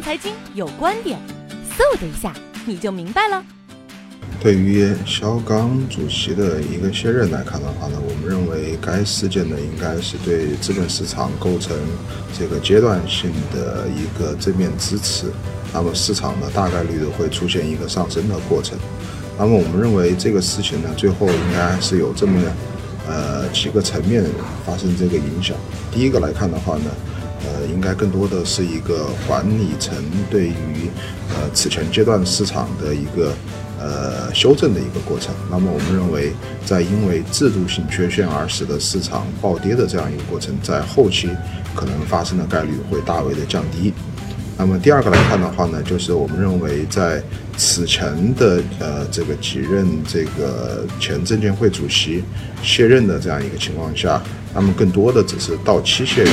财经有观点，嗖的一下你就明白了。对于肖钢主席的一个卸任来看的话呢，我们认为该事件呢应该是对资本市场构成这个阶段性的一个正面支持，那么市场呢大概率的会出现一个上升的过程。那么我们认为这个事情呢，最后应该是有这么呃几个层面发生这个影响。第一个来看的话呢，呃，应该更多的是一个管理层对于呃此前阶段市场的一个。呃，修正的一个过程。那么，我们认为，在因为制度性缺陷而使得市场暴跌的这样一个过程，在后期可能发生的概率会大为的降低。那么，第二个来看的话呢，就是我们认为，在此前的呃这个几任这个前证监会主席卸任的这样一个情况下，那么更多的只是到期卸任。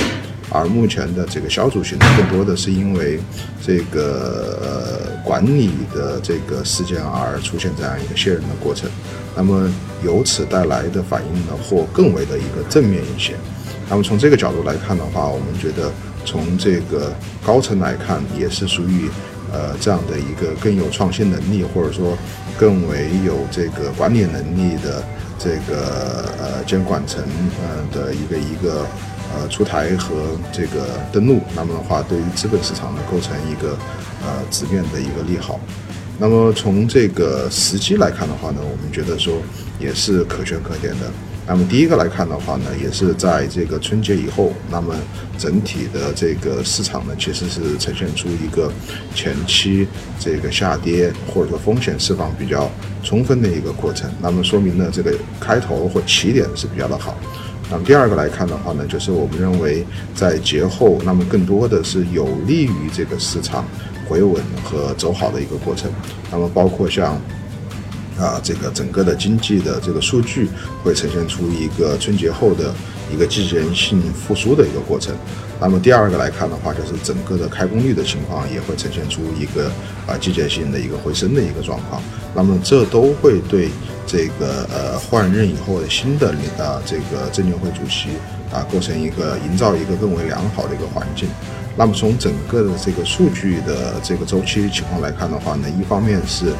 而目前的这个小主席呢，更多的是因为这个呃管理的这个事件而出现这样一个卸任的过程，那么由此带来的反应呢，或更为的一个正面一些。那么从这个角度来看的话，我们觉得从这个高层来看，也是属于呃这样的一个更有创新能力，或者说更为有这个管理能力的这个呃监管层呃的一个一个。呃，出台和这个登陆，那么的话，对于资本市场呢，构成一个呃直面的一个利好。那么从这个时机来看的话呢，我们觉得说也是可圈可点的。那么第一个来看的话呢，也是在这个春节以后，那么整体的这个市场呢，其实是呈现出一个前期这个下跌或者说风险释放比较充分的一个过程。那么说明呢，这个开头或起点是比较的好。那么第二个来看的话呢，就是我们认为在节后，那么更多的是有利于这个市场回稳和走好的一个过程。那么包括像啊这个整个的经济的这个数据会呈现出一个春节后的一个季节性复苏的一个过程。那么第二个来看的话，就是整个的开工率的情况也会呈现出一个啊季节性的一个回升的一个状况。那么这都会对。这个呃换任以后的新的啊这个证监会主席啊构成一个营造一个更为良好的一个环境。那么从整个的这个数据的这个周期情况来看的话呢，一方面是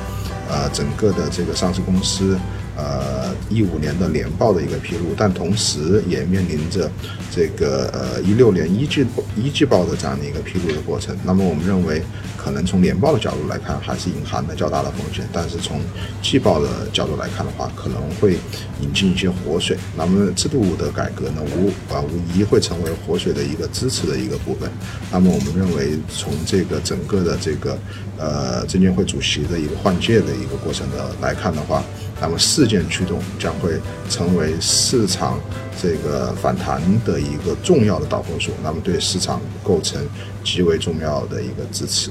呃整个的这个上市公司。呃，一五年的年报的一个披露，但同时也面临着这个呃一六年一季一季报的这样的一个披露的过程。那么我们认为，可能从年报的角度来看，还是隐含了较大的风险；但是从季报的角度来看的话，可能会引进一些活水。那么制度的改革呢，无啊无疑会成为活水的一个支持的一个部分。那么我们认为，从这个整个的这个呃证监会主席的一个换届的一个过程的来看的话。那么事件驱动将会成为市场这个反弹的一个重要的导火索，那么对市场构成极为重要的一个支持。